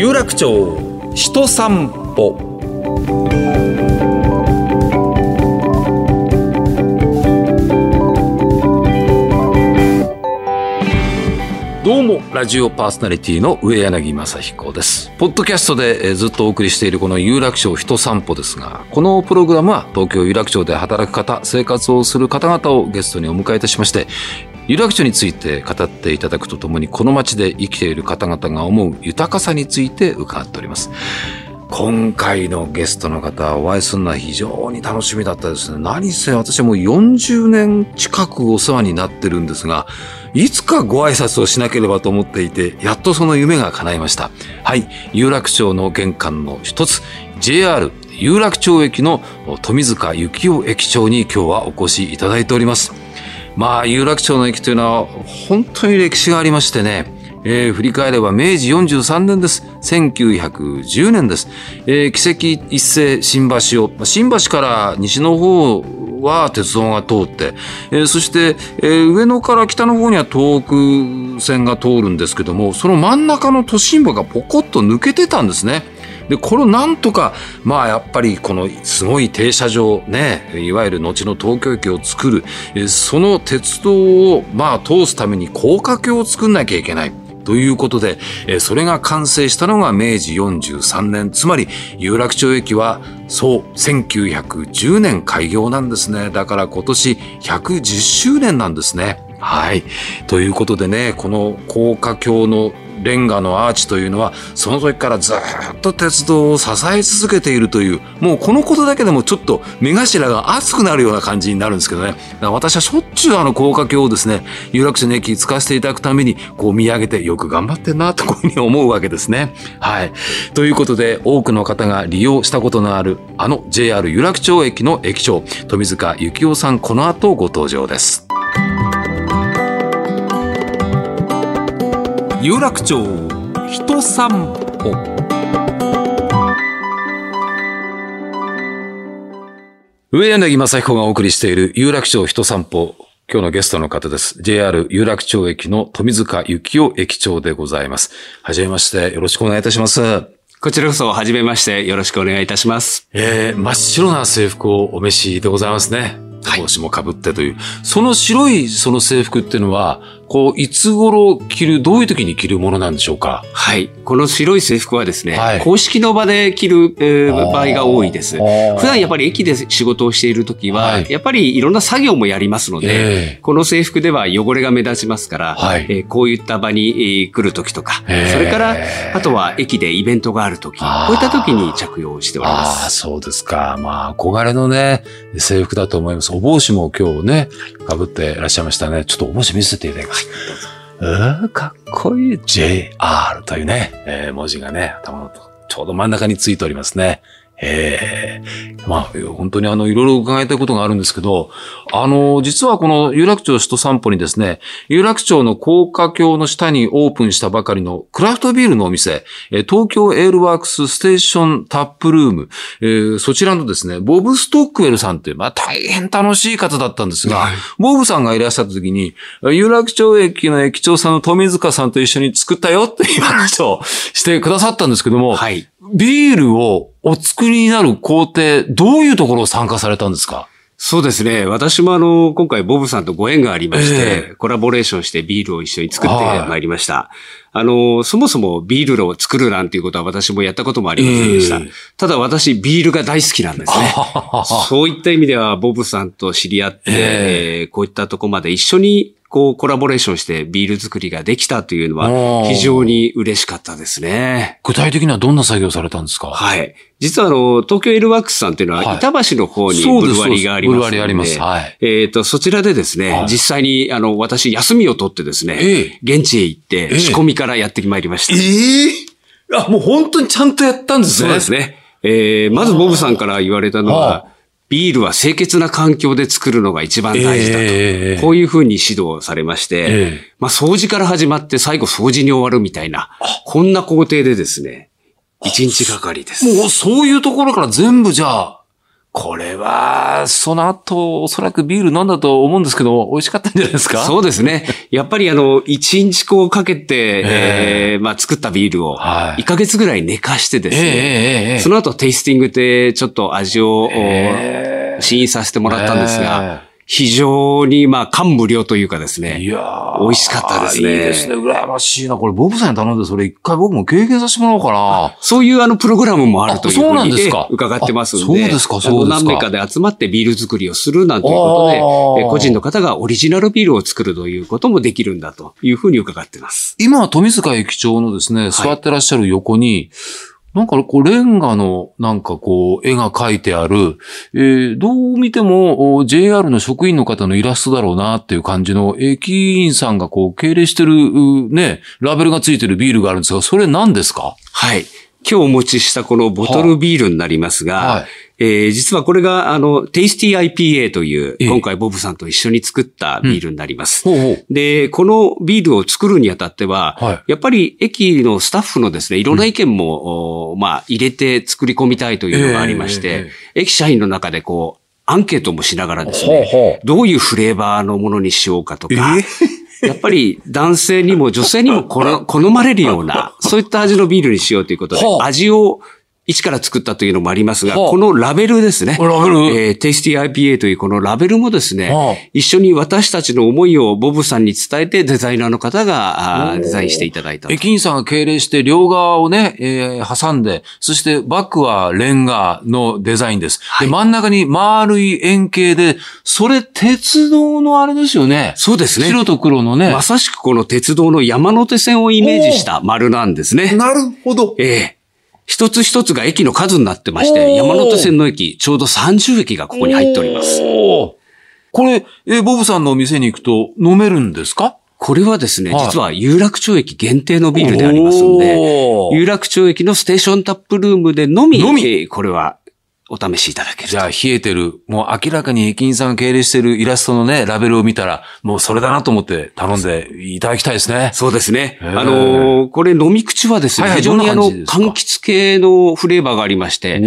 有楽町人散歩。どうもラジオパーソナリティの上柳正彦です。ポッドキャストでずっとお送りしているこの有楽町人散歩ですがこのプログラムは東京有楽町で働く方生活をする方々をゲストにお迎えいたしまして有楽町について語っていただくとともにこの街で生きている方々が思う豊かさについて伺っております今回のゲストの方お会いするのは非常に楽しみだったですね。何せ私はもう40年近くお世話になってるんですが、いつかご挨拶をしなければと思っていて、やっとその夢が叶いました。はい、有楽町の玄関の一つ、JR 有楽町駅の富塚幸雄駅長に今日はお越しいただいております。まあ、有楽町の駅というのは本当に歴史がありましてね、えー振り返れば明治43年です。1910年です。えー奇跡一世新橋を、まあ新橋から西の方は鉄道が通って、えーそして、えー上野から北の方には東北線が通るんですけども、その真ん中の都心部がポコッと抜けてたんですね。で、これをなんとか、まあやっぱりこのすごい停車場ね、いわゆる後の東京駅を作る、その鉄道をまあ通すために高架橋を作んなきゃいけない。ということで、それが完成したのが明治43年、つまり有楽町駅はそう1910年開業なんですね。だから今年110周年なんですね。はい。ということでね、この高架橋のレンガのアーチというのは、その時からずっと鉄道を支え続けているという、もうこのことだけでもちょっと目頭が熱くなるような感じになるんですけどね。私はしょっちゅうあの高架橋をですね、有楽町の駅使わせていただくために、こう見上げてよく頑張ってんなとこういうふうに思うわけですね。はい。ということで、多くの方が利用したことのある、あの JR 有楽町駅の駅長、富塚幸雄さん、この後ご登場です。有楽町人散歩上柳正彦がお送りしている有楽町人散歩今日のゲストの方です。JR 有楽町駅の富塚幸雄駅長でございます。はじめまして、よろしくお願いいたします。こちらこそ、はじめまして、よろしくお願いいたします。えー、真っ白な制服をお召しでございますね。帽子も被ってという。その白いその制服っていうのは、こう、いつ頃着る、どういう時に着るものなんでしょうか？はい。この白い制服はですね、はい公式の場で着る、えー場合が多いです。普段やっぱり駅で仕事をしているときは、はいやっぱりいろんな作業もやりますので、ええこの制服では汚れが目立ちますから、はいえーこういった場に、えー来るときとか、ええそれから、あとは駅でイベントがあるとき、こういったときに着用しておりまああ、す。そうですか。まあ、憧れのね、制服だと思います。お帽子も今日ね、被っていらっしゃいましたね。ちょっとお帽子見せていただきます。うーかっこいい JR というね、えー文字がね、頭のちょうど真ん中についておりますね。ええまあ、本当にあの、いろいろ伺いたいことがあるんですけど、あの、実はこの有楽町首都散歩にですね、有楽町の高架橋の下にオープンしたばかりのクラフトビールのお店、えー東京エールワークスステーションタップルーム、えーそちらのですね、ボブ・ストックウェルさんっていう、まあ大変楽しい方だったんですが、ボブさんがいらっしゃった時に、有楽町駅の駅長さんの富塚さんと一緒に作ったよっていう話をしてくださったんですけども、はい。ビールをお作りになる工程、どういうところを参加されたんですか？そうですね。私もあの、今回ボブさんとご縁がありまして、ええコラボレーションしてビールを一緒に作ってはいまいりました。あの、そもそもビールを作るなんていうことは私もやったこともありませんでした。ええただ私ビールが大好きなんですね。そういった意味ではボブさんと知り合って、ええーこういったとこまで一緒にこうコラボレーションしてビール作りができたというのは非常に嬉しかったですね。具体的にはどんな作業をされたんですか？はい。実はあの、東京エルワックスさんっていうのはいは、板橋の方にブルワリーがありますので。ブルワリーありますはいえっ、と、そちらでですね、はい実際に、あの、私、休みを取ってですね、え現地へ行って、ええ仕込みからやってまいりました。ええあ、もう本当にちゃんとやったんですね。そうですね。えーまずボブさんから言われたのはは、ビールは清潔な環境で作るのが一番大事だと。ええこういうふうに指導されまして、ええまあ掃除から始まって最後掃除に終わるみたいな、こんな工程でですね、一日がかりです。もうそういうところから全部じゃあ、これは、その後、おそらくビール飲んだと思うんですけど、美味しかったんじゃないですか？そうですね。やっぱりあの、一日こうかけて、えー、まあ作ったビールを、1ヶ月ぐらい寝かしてですね、その後テイスティングでちょっと味を、試飲させてもらったんですが、非常に、まあ、感無量というかですね。いや美味しかったですね。いいですね。羨ましいな。これ、ボブさんに頼んで、それ一回僕も経験させてもらおうかな。そういうあの、プログラムもあるというふうにそうなんですか伺ってますんで。そうですか、そうですか。何名かで集まってビール作りをするなんていうことで、個人の方がオリジナルビールを作るということもできるんだというふうに伺ってます。今、富塚駅長のですね、座ってらっしゃる横に、はいなんかこう、レンガのなんかこう、絵が描いてある、えー、どう見ても JR の職員の方のイラストだろうなっていう感じの駅員さんがこう、敬礼してるね、ラベルがついてるビールがあるんですが、それ何ですか？はい。今日お持ちしたこのボトルビールになりますが、はいえー、実はこれが、あの、テイスティ IPA という、今回ボブさんと一緒に作ったビールになります。うん、ほうほう。で、このビールを作るにあたっては、はい、やっぱり駅のスタッフのですね、いろんな意見も、うん、まあ、入れて作り込みたいというのがありまして、えーえー、駅社員の中でこう、アンケートもしながらですね、ほうほう。どういうフレーバーのものにしようかとか、えー やっぱり男性にも女性にも好まれるような、そういった味のビールにしようということで、味を一から作ったというのもありますが、このラベルですね。ラベルえー、テイスティ IPA というこのラベルもですね、一緒に私たちの思いをボブさんに伝えてデザイナーの方がデザインしていただいた。駅員さんが敬礼して両側をね、えー、挟んで、そしてバックはレンガのデザインです。はい、で、真ん中に丸い円形で、それ鉄道のあれですよね。そうですね。白と黒のね。まさしくこの鉄道の山手線をイメージした丸なんですね。なるほど。ええー一つ一つが駅の数になってまして、山手線の駅、ちょうど30駅がここに入っております。これ、え、ボブさんのお店に行くと飲めるんですか？これはですね、実は有楽町駅限定のビールでありますので、有楽町駅のステーションタップルームでのみ、のみ。これはお試しいただける。じゃあ、冷えてる、もう明らかに駅員さんが経営してるイラストのね、ラベルを見たら、もうそれだなと思って頼んでいただきたいですね。そうですね。あのー、これ飲み口はですね、はいはい、非常にあの、柑橘系のフレーバーがありまして、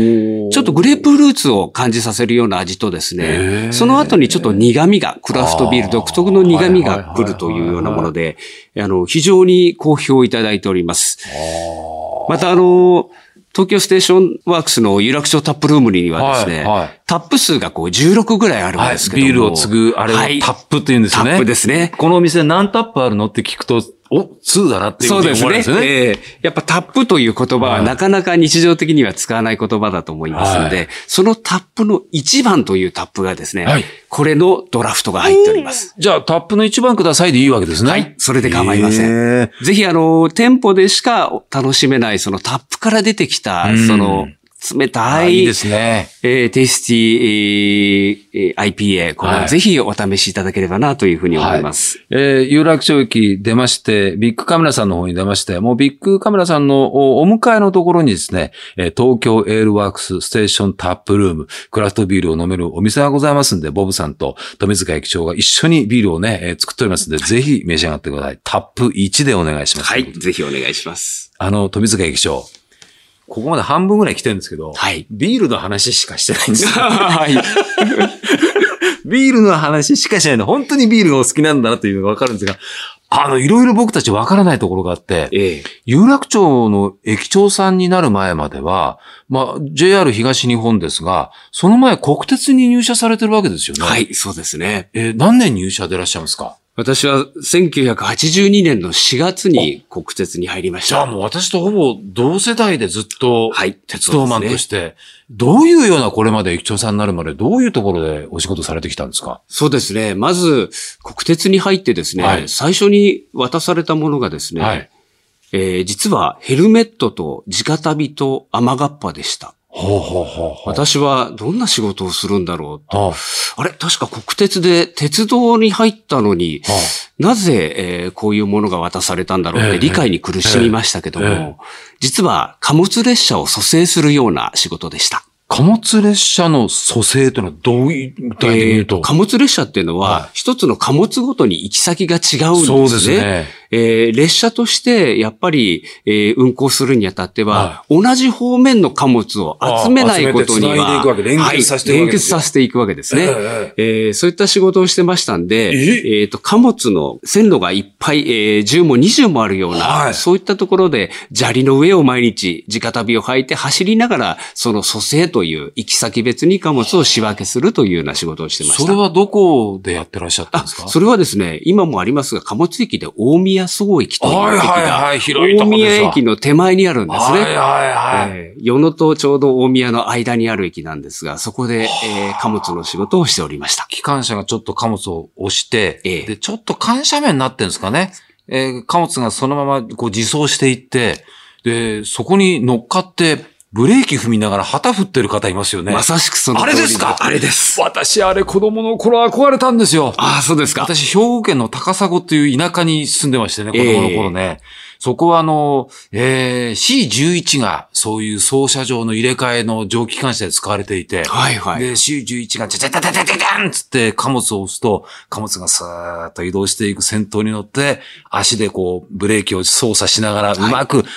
ちょっとグレープフルーツを感じさせるような味とですね、その後にちょっと苦味が、クラフトビール独特の苦味が来るというようなもので、あの、非常に好評いただいております。またあのー東京ステーションワークスの有楽町タップルームにはですね、はいはい、タップ数がこう16ぐらいあるんですけどはい、ビールを注ぐ、あれをタップって言うんですよね。タップですね。このお店何タップあるのって聞くと、お、2だなっていうそうですね。すねえー、やっぱタップという言葉はなかなか日常的には使わない言葉だと思いますので、はい、そのタップの1番というタップがですね、はい、これのドラフトが入っております。じゃあタップの1番くださいでいいわけですね。はい。それで構いません。ぜひあの、店舗でしか楽しめないそのタップから出てきた、その、冷たい。いいですね。えー、テイスティ、えー、IPA、これはぜひお試しいただければなというふうに思います。はい、えー、有楽町駅出まして、ビッグカメラさんの方に出まして、もうビッグカメラさんのお向かいのところにですね、東京エールワークスステーションタップルーム、クラフトビールを飲めるお店がございますんで、ボブさんと富塚駅長が一緒にビールをね、えー、作っておりますんで、ぜひ召し上がってください。タップ1でお願いします。はい、ぜひお願いします。あの、富塚駅長。ここまで半分ぐらい来てるんですけど、はい。ビールの話しかしてないんですよ。はい。ビールの話しかしないの。本当にビールがお好きなんだなというのがわかるんですが、あの、いろいろ僕たちわからないところがあって、ええ、有楽町の駅長さんになる前までは、まあ、JR 東日本ですが、その前国鉄に入社されてるわけですよね。はい、そうですね。えー、何年入社でいらっしゃいますか？私は1982年の4月に国鉄に入りました。じゃあもう私とほぼ同世代でずっと、はい、鉄道マンとして、どういうようなこれまで駅長さんになるまでどういうところでお仕事されてきたんですか？そうですね。まず、国鉄に入ってですね、はい、最初に渡されたものがですね、はい、えー、実はヘルメットと直旅と雨がっぱでした。ほうほうほう私はどんな仕事をするんだろうと。あれ？確か国鉄で鉄道に入ったのに、なぜ、えー、こういうものが渡されたんだろうって理解に苦しみましたけども、えーえー、実は貨物列車を蘇生するような仕事でした。貨物列車の蘇生というのはどういう、具体的に言うと、貨物列車っていうのは、一つの貨物ごとに行き先が違うんですね。そうですね。えー、列車としてやっぱり、えー、運行するにあたっては、はい、同じ方面の貨物を集めないことには、連結させていくわけです、連結させていくわけですね。えー、えー、そういった仕事をしてましたんで、えー、えー、と貨物の線路がいっぱい、えー、10も20もあるような、はい、そういったところで砂利の上を毎日直旅を履いて走りながら、その蘇生という行き先別に貨物を仕分けするというような仕事をしてました。それはどこでやってらっしゃったんですか？それはですね、今もありますが、貨物駅で大宮総駅という駅が、はいはいはい、広い大宮駅の手前にあるんですね。はいはいはい。えー、与野とちょうど大宮の間にある駅なんですが、そこで、えー、貨物の仕事をしておりました。機関車がちょっと貨物を押して、えー、で、ちょっと緩斜面になってるんですかね。えー、貨物がそのままこう自走していって、で、そこに乗っかって、ブレーキ踏みながら旗振ってる方いますよね。まさしくそのあれですか？あれです。私、あれ子供の頃憧れたんですよ。ああ、そうですか。私、兵庫県の高砂という田舎に住んでましてね、子供の頃ね。えー、そこはあの、えー、C11 がそういう操車場の入れ替えの蒸気機関車で使われていて、はいはい。で、C11 がチャチャチャチャチャチャンつって貨物を押すと、貨物がスーッと移動していく先頭に乗って、足でこう、ブレーキを操作しながら、うまくきっ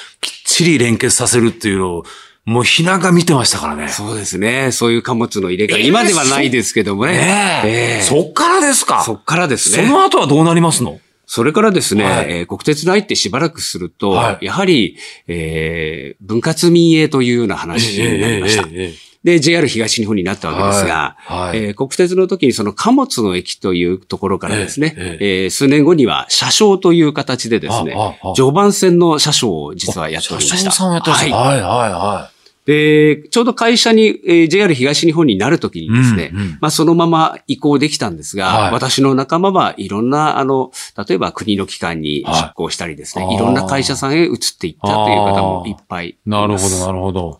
ちり連結させるっていうのを、もうひなが見てましたからね。そうですね。そういう貨物の入れ替え。えー、今ではないですけどもね。ねえー、そっからですか？そっからですね。その後はどうなりますの？それからですね、はい、えー、国鉄内ってしばらくすると、はい、やはり、えー、分割民営というような話になりました。えーえーえーで、JR 東日本になったわけですが、はいはい、えー、国鉄の時にその貨物の駅というところからですね、え数年後には車掌という形でですね、常磐線の車掌を実はやっておりました。車掌さんやってました。はい、はい、はい、はい。で、ちょうど会社に、えー、JR 東日本になるときにですね、うんうん、まあそのまま移行できたんですが、はい、私の仲間はいろんな、あの、例えば国の機関に出向したりですね、はい、いろんな会社さんへ移っていったという方もいっぱいいなるほど、なるほど。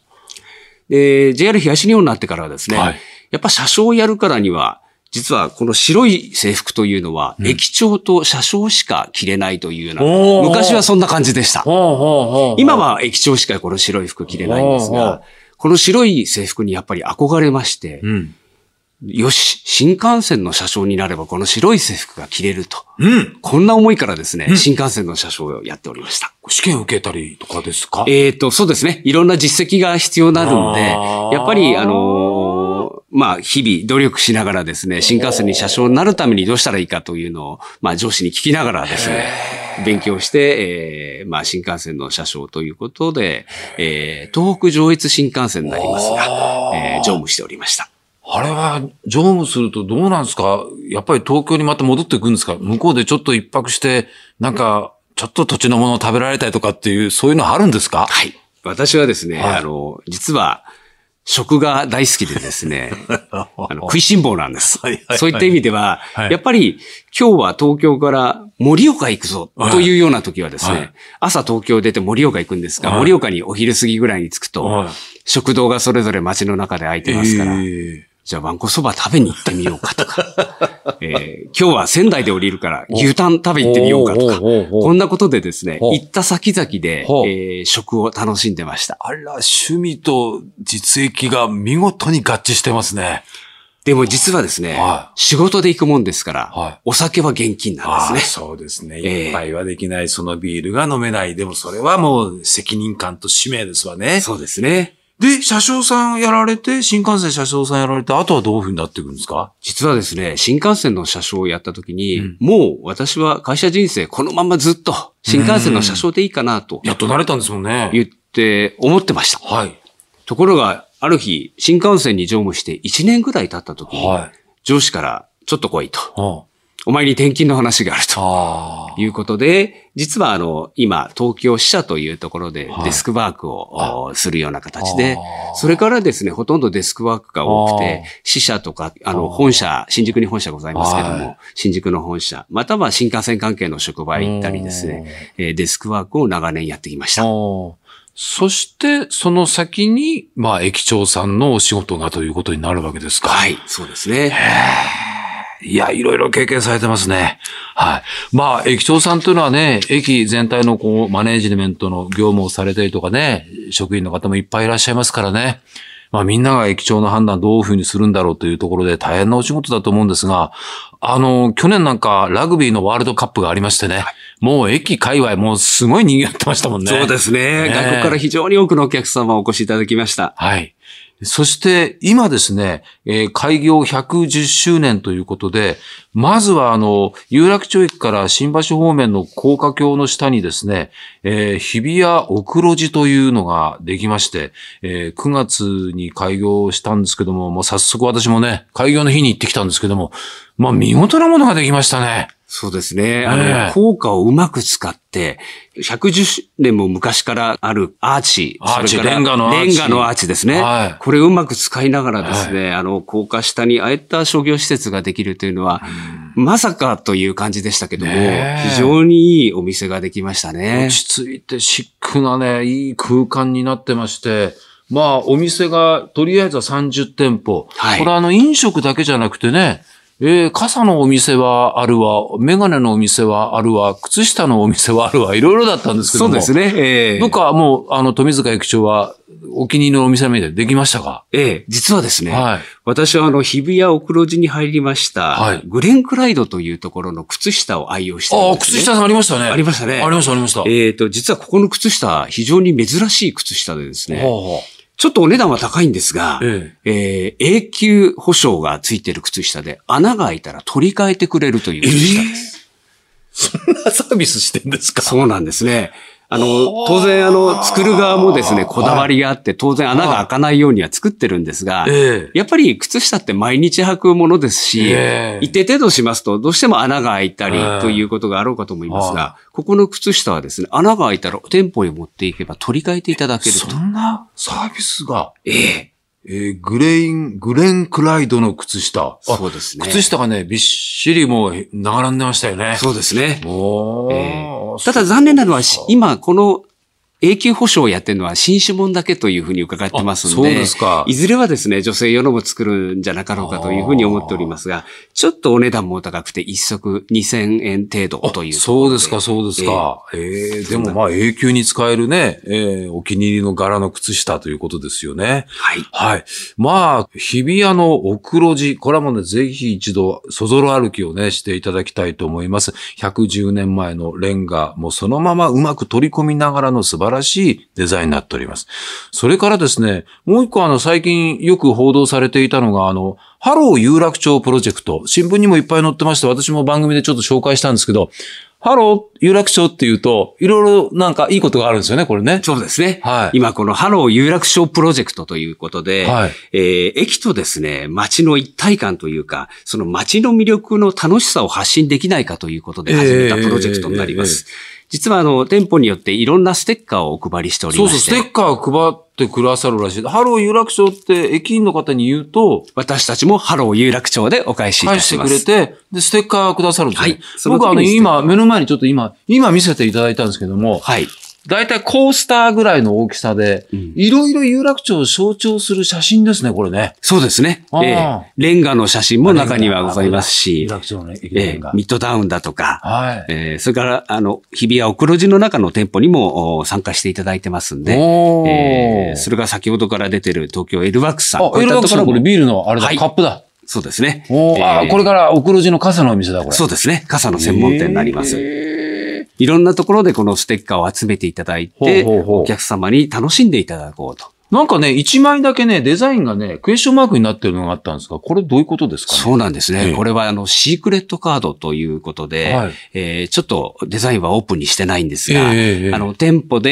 で、JR 東日本になってからはですね、はい、やっぱ車掌をやるからには、実はこの白い制服というのは、駅長と車掌しか着れないというような、昔はそんな感じでした。今は駅長しかこの白い服着れないんですが、この白い制服にやっぱり憧れまして、よし、新幹線の車掌になればこの白い制服が着れると。うん。こんな思いからですね、新幹線の車掌をやっておりました。試験受けたりとかですか？えっ、と、そうですね。いろんな実績が必要になるんで、やっぱり、あのまあ、日々努力しながらですね、新幹線に車掌になるためにどうしたらいいかというのを、まあ、上司に聞きながらですね、勉強して、えー、まあ、新幹線の車掌ということで、えー、東北上越新幹線になりますが、えー、乗務しておりました。あれは、乗務するとどうなんですか？やっぱり東京にまた戻ってくるんですか？向こうでちょっと一泊して、なんか、ちょっと土地のものを食べられたりとかっていう、そういうのあるんですか？はい。私はですね、はい、あの、実は、食が大好きでですね、あの食いしん坊なんです。はいはい。はい、そういった意味では、はい、やっぱり今日は東京から盛岡行くぞというような時はですね、はい、朝東京出て盛岡行くんですが、盛岡にお昼過ぎぐらいに着くと、食堂がそれぞれ街の中で開いてますから、えーじゃあ、わんこそば食べに行ってみようかとか、えー、今日は仙台で降りるから牛タン食べ行ってみようかとか、こんなことでですね、行った先々で、えー、食を楽しんでました。あら、趣味と実益が見事に合致してますね。でも実はですね、はい、仕事で行くもんですから、はい、お酒は現金なんですね。そうですね。一杯はできない、そのビールが飲めない。でもそれはもう責任感と使命ですわね。そうですね。で、車掌さんやられて、新幹線車掌さんやられて、あとはどういうふうになっていくんですか？実はですね、新幹線の車掌をやった時に、うん、もう私は会社人生このままずっと新幹線の車掌でいいかなと。やっと慣れたんですもんね。言って思ってました。はい。ところが、ある日、新幹線に乗務して1年ぐらい経った時に、はい、上司からちょっと来いと。はあお前に転勤の話があるということで、実はあの、今、東京支社というところでデスクワークをするような形で、それからですね、ほとんどデスクワークが多くて、支社とか、あの、本社、新宿に本社ございますけども、新宿の本社、または新幹線関係の職場へ行ったりですね、デスクワークを長年やってきました。そして、その先に、まあ、駅長さんのお仕事がということになるわけですか。はい、そうですね。いや、いろいろ経験されてますね。はい。まあ、駅長さんというのはね、駅全体のこう、マネージメントの業務をされたりとかね、職員の方もいっぱいいらっしゃいますからね。まあみんなが駅長の判断どういうふうにするんだろうというところで大変なお仕事だと思うんですが、あの、去年なんかラグビーのワールドカップがありましてね、はい、もう駅界隈もうすごい賑わってましたもんね。そうですね。ね外国から非常に多くのお客様お越しいただきました。はい。そして今ですね、えー、開業110周年ということで、まずはあの、有楽町駅から新橋方面の高架橋の下にですね、えー、日比谷奥路地というのができまして、えー、9月に開業したんですけども、もう早速私もね、開業の日に行ってきたんですけども、まあ見事なものができましたね。そうですね。あの、効果をうまく使って、110年も昔からあるアーチ。アーチ、レンガのアーチ。レンガのアーチですね。はい、これをうまく使いながらですね、はい、あの、高架下にああいった商業施設ができるというのは、まさかという感じでしたけども、非常にいいお店ができましたね。落ち着いてシックなね、いい空間になってまして、まあ、お店がとりあえずは30店舗。はい、これあの、飲食だけじゃなくてね、えー、傘のお店はあるわ、メガネのお店はあるわ、靴下のお店はあるわ、いろいろだったんですけども。そうですね。ええー。どっかもう、あの、富塚駅長は、お気に入りのお店みたいできましたか？ええ、実はですね。はい。私はあの、日比谷奥路地に入りました。はい。グレンクライドというところの靴下を愛用してね、ああ、靴下さんありましたね。ありましたね。ありました、ありました。えっ、ー、と、実はここの靴下、非常に珍しい靴下でですね。はあはあちょっとお値段は高いんですが、えええー、永久保証がついてる靴下で穴が開いたら取り替えてくれるという靴下です。えー、そんなサービスしてんですか？そうなんですね。あの、当然あの、作る側もですね、こだわりがあって、当然穴が開かないようには作ってるんですが、やっぱり靴下って毎日履くものですし、一定程度しますと、どうしても穴が開いたりということがあろうかと思いますが、ここの靴下はですね、穴が開いたら店舗へ持っていけば取り替えていただけると。そんなサービスが。えええー、グレイン、グレンクライドの靴下。そうですね。靴下がね、びっしりもう並んでましたよね。そうですね。おえー、ただ残念なのは、今この永久保証をやってるのは新種門だけというふうに伺ってますので、そうですか。いずれはですね、女性用のも作るんじゃなかろうかというふうに思っておりますが、ちょっとお値段も高くて一足2000円程度というそうですか、そうですか。えー、えー、でもまあ永久に使えるね、えー、お気に入りの柄の靴下ということですよね。はい。はい。まあ、日比谷の奥路地、これはもうね、ぜひ一度、そぞろ歩きをね、していただきたいと思います。110年前のレンガ、もうそのままうまく取り込みながらの素晴らしいデザインになっております。それからですね、もう一個あの最近よく報道されていたのが、あの、ハロー有楽町プロジェクト。新聞にもいっぱい載ってまして、私も番組でちょっと紹介したんですけど、ハロー有楽町っていうと、いろいろなんかいいことがあるんですよね、これね。そうですね。はい。今このハロー有楽町プロジェクトということで、はい。えー、駅とですね、街の一体感というか、その街の魅力の楽しさを発信できないかということで始めたプロジェクトになります。えーえーえー実はあの、店舗によっていろんなステッカーをお配りしておりまして。そうそう、ステッカーを配ってくださるらしい。ハロー有楽町って駅員の方に言うと、私たちもハロー有楽町でお返しいたします。返してくれて、で、ステッカーくださるんですね。はい。僕はあの、今、目の前にちょっと今、今見せていただいたんですけども、はい。だいたいコースターぐらいの大きさで、いろいろ有楽町を象徴する写真ですね、これね。そうですね。えー、レンガの写真も中にはございますし、有楽町の駅レンガ、えー、ミッドタウンだとか、はい。えー、それから、あの、日比谷 OKUROJI の中の店舗にも参加していただいてますんで、えー、それが先ほどから出てる東京エールワークスさん。あ、エールワークスさんこれビールのあれだ、はい、カップだ。そうですね。おえー、あ、これから奥路地の傘のお店だ、これ。そうですね。傘の専門店になります。えーいろんなところでこのステッカーを集めていただいて、ほうほうほうお客様に楽しんでいただこうと。なんかね、一枚だけね、デザインがね、クエスチョンマークになってるのがあったんですが、これどういうことですかね？そうなんですね。ええ、これはあの、シークレットカードということで、はい、えー、ちょっとデザインはオープンにしてないんですが、え、あの、店舗で、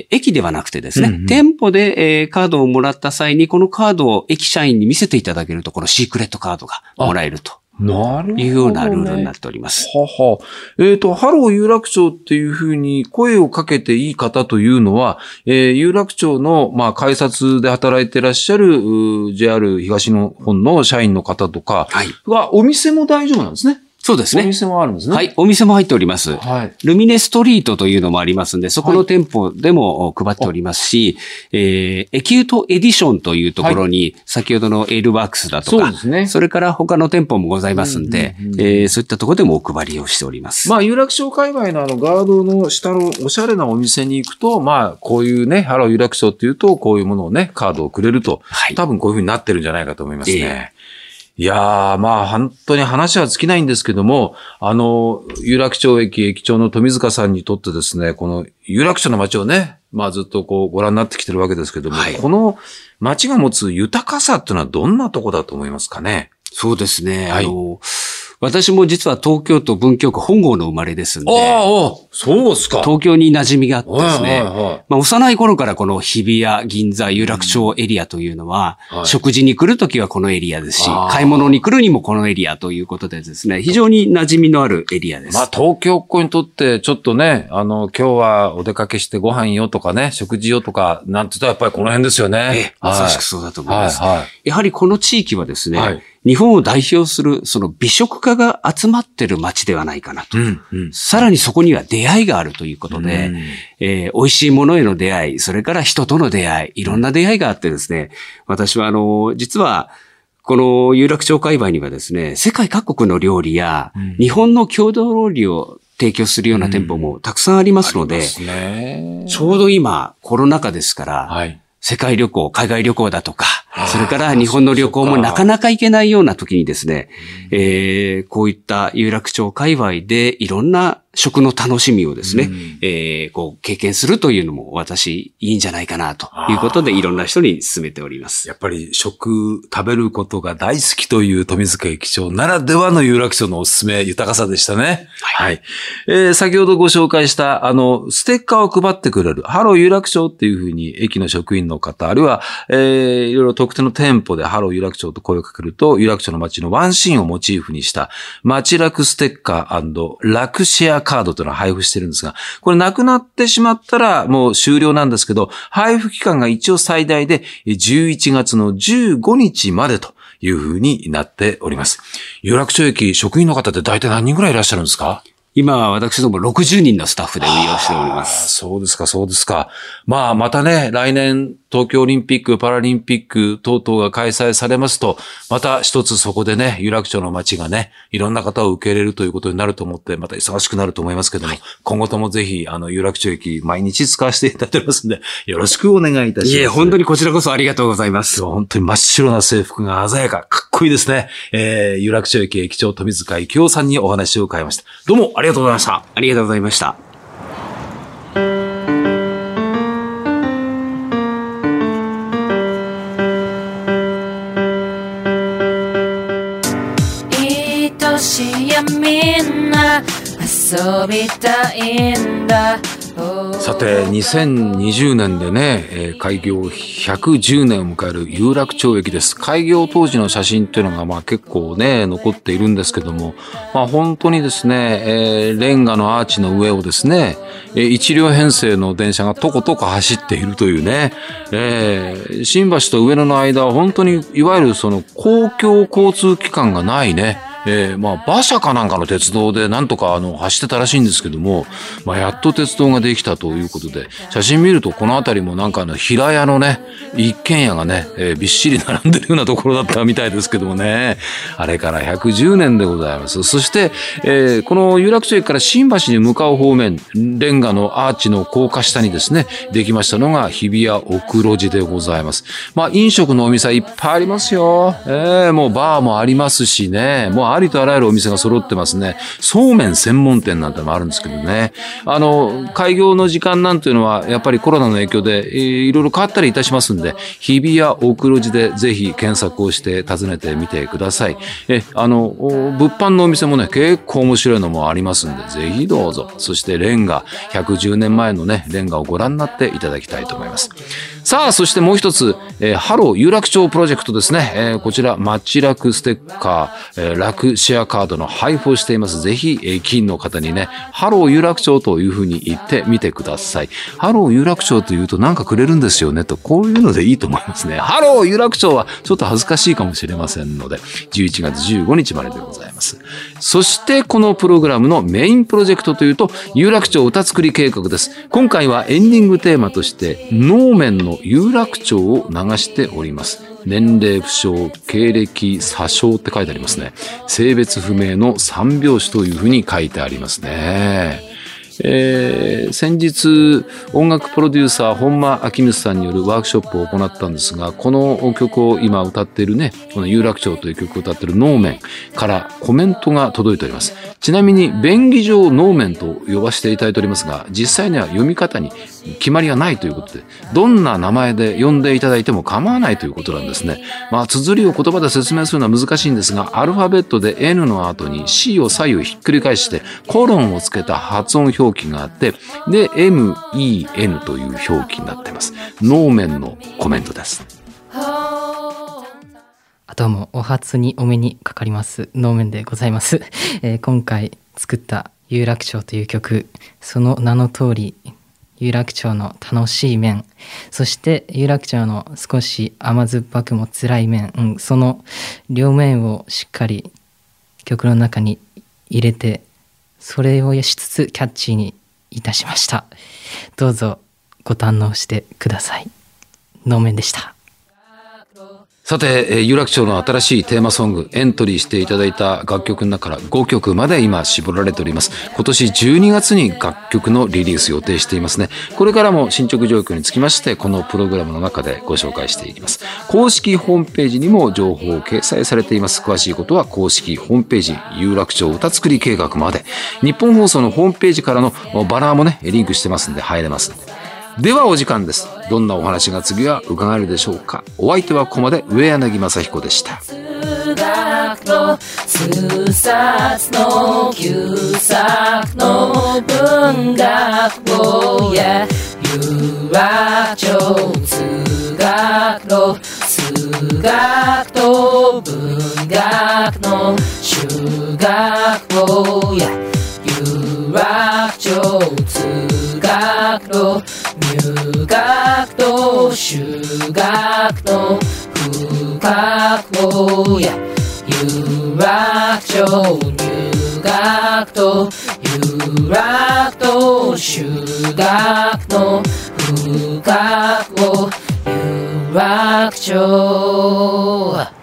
えー、駅ではなくてですね、うんうん、店舗で、えー、カードをもらった際に、このカードを駅社員に見せていただけると、このシークレットカードがもらえると。なるほど、ね。いうようなルールになっております。はは。えっ、ー、と、ハロー有楽町っていうふうに声をかけていい方というのは、えー、有楽町の、まあ、改札で働いてらっしゃる、JR 東日本の社員の方とかは、はい、お店も大丈夫なんですね。そうですね。お店もあるんですね。はい、お店も入っております。はい。ルミネストリートというのもありますんで、そこの店舗でも配っておりますし、はい、えー、エキュートエディションというところに、先ほどのエールワークスだとか、そうですね。それから他の店舗もございますんで、うんうんうん、えー、そういったところでもお配りをしております。まあ、有楽町界隈のあのガードの下のおしゃれなお店に行くと、まあ、こういうね、ハロー有楽町っていうと、こういうものをね、カードをくれると、はい、多分こういうふうになってるんじゃないかと思いますね。えーいやー、まあ、本当に話は尽きないんですけども、あの、有楽町駅駅長の富塚さんにとってですね、この有楽町の街をね、まあずっとこうご覧になってきてるわけですけども、はい、この街が持つ豊かさっていうのはどんなとこだと思いますかね？そうですね。はい、あの、私も実は東京都文京区本郷の生まれですんで。ああ、そうですか。東京に馴染みがあってですね。はいはいはい、まあ、幼い頃からこの日比谷、銀座、有楽町エリアというのは、うんはい、食事に来るときはこのエリアですし、買い物に来るにもこのエリアということでですね、非常に馴染みのあるエリアです。まあ、東京っ子にとってちょっとね、あの、今日はお出かけしてご飯よとかね、食事よとか、なんて言ったらやっぱりこの辺ですよね。ええ、まさしくそうだと思います。はいはい、やはりこの地域はですね、はい日本を代表するその美食家が集まってる街ではないかなと。うんうん、さらにそこには出会いがあるということで、うん、えー、美味しいものへの出会い、それから人との出会い、いろんな出会いがあってですね、私はあの、実は、この有楽町界隈にはですね、世界各国の料理や、日本の郷土料理を提供するような店舗もたくさんありますので、うんね、ちょうど今コロナ禍ですから、はい。世界旅行、海外旅行だとか、それから日本の旅行もなかなか行けないような時にですね、えー、こういった有楽町界隈でいろんな食の楽しみをですね、うん、えー、こう経験するというのも私いいんじゃないかなということでいろんな人に勧めております。やっぱり食、食べることが大好きという富塚駅長ならではの有楽町のおすすめ豊かさでしたね。はい。はい、えー、先ほどご紹介したあの、ステッカーを配ってくれる、ハロー有楽町っていうふうに駅の職員の方、あるいは、えー、いろいろ特定の店舗でハロー有楽町と声をかけると、有楽町の街のワンシーンをモチーフにした街楽ステッカー楽シェアカードというのを配布してるんですが、これなくなってしまったらもう終了なんですけど、配布期間が一応最大で11月の15日までというふうになっております。有楽町駅職員の方って大体何人ぐらいいらっしゃるんですか？今は私ども60人のスタッフで運用しております。そうですか、そうですか。まあ、またね、来年東京オリンピック、パラリンピック等々が開催されますと、また一つそこでね、有楽町の街がね、いろんな方を受け入れるということになると思って、また忙しくなると思いますけども、はい、今後ともぜひ、あの、有楽町駅、毎日使わせていただいておりますんで、よろしくお願いいたします。いえ、本当にこちらこそありがとうございます。本当に真っ白な制服が鮮やか、かっこいいですね。えー、有楽町駅駅長富塚幸雄さんにお話を伺いました。どうもありがとうございました。ありがとうございました。て2020年でね、えー、開業110年を迎える有楽町駅です。開業当時の写真っていうのがまあ結構ね残っているんですけども、まあ、本当にですね、えー、レンガのアーチの上をですね、えー、一両編成の電車がとことこ走っているというね、えー、新橋と上野の間は本当にいわゆるその公共交通機関がないねえー、まあ、馬車かなんかの鉄道でなんとかあの走ってたらしいんですけども、まあ、やっと鉄道ができたということで、写真見るとこの辺りもなんかあの平屋のね、一軒家がね、えー、びっしり並んでるようなところだったみたいですけどもね、あれから110年でございます。そして、えー、この有楽町駅から新橋に向かう方面、レンガのアーチの高架下にですね、できましたのが日比谷奥路地でございます。まあ、飲食のお店いっぱいありますよ。えー、もうバーもありますしね、もうありとあらゆるお店が揃ってますね。そうめん専門店なんてのもあるんですけどね。あの、開業の時間なんていうのは、やっぱりコロナの影響で、いろいろ変わったりいたしますんで、日比谷 OKUROJI でぜひ検索をして訪ねてみてください。え、あの、物販のお店もね、結構面白いのもありますんで、ぜひどうぞ。そしてレンガ、110年前のね、レンガをご覧になっていただきたいと思います。さあ、そしてもう一つ、えー、ハロー有楽町プロジェクトですね。えー、こちら、マッチ楽ステッカー、えー、楽シェアカードの配布をしています。ぜひ、えー、駅員の方にね、ハロー有楽町というふうに言ってみてください。ハロー有楽町というとなんかくれるんですよねと、こういうのでいいと思いますね。ハロー有楽町はちょっと恥ずかしいかもしれませんので、11月15日まででございます。そしてこのプログラムのメインプロジェクトというと、有楽町歌作り計画です。今回はエンディングテーマとして、能面の有楽町を流しております。年齢不詳、経歴詐称って書いてありますね。性別不明の三拍子というふうに書いてありますね。えー、先日音楽プロデューサー本間明光さんによるワークショップを行ったんですがこの曲を今歌っているねこの有楽町という曲を歌っている能面からコメントが届いております。ちなみに便宜上能面と呼ばせていただいておりますが実際には読み方に決まりがないということでどんな名前で呼んでいただいても構わないということなんですね。まあ綴りを言葉で説明するのは難しいんですがアルファベットで N の後に C を左右ひっくり返してコロンをつけた発音表表記があって、で、MEN という表記になっています。能面のコメントです。どうも、お初にお目にかかります、能面でございます。えー、今回作った有楽町という曲、その名の通り、有楽町の楽しい面、そして有楽町の少し甘酸っぱくも辛い面、うん、その両面をしっかり曲の中に入れてそれをしつつキャッチーにいたしました。どうぞご堪能してください。能面でした。さて、有楽町の新しいテーマソング、エントリーしていただいた楽曲の中から5曲まで今絞られております。今年12月に楽曲のリリース予定していますね。これからも進捗状況につきまして、このプログラムの中でご紹介していきます。公式ホームページにも情報を掲載されています。詳しいことは公式ホームページ、有楽町歌作り計画まで、日本放送のホームページからのバナーもね、リンクしてますんで入れます。ではお時間です。どんなお話が次は伺えるでしょうか。お相手はここまで上柳正彦でした。数学の数冊の旧作の文学をや有楽町数学の数学と文学の修学をや有楽町数学の入学と修学と不覚をや。有楽町入学と有楽と修学の不覚を。有楽町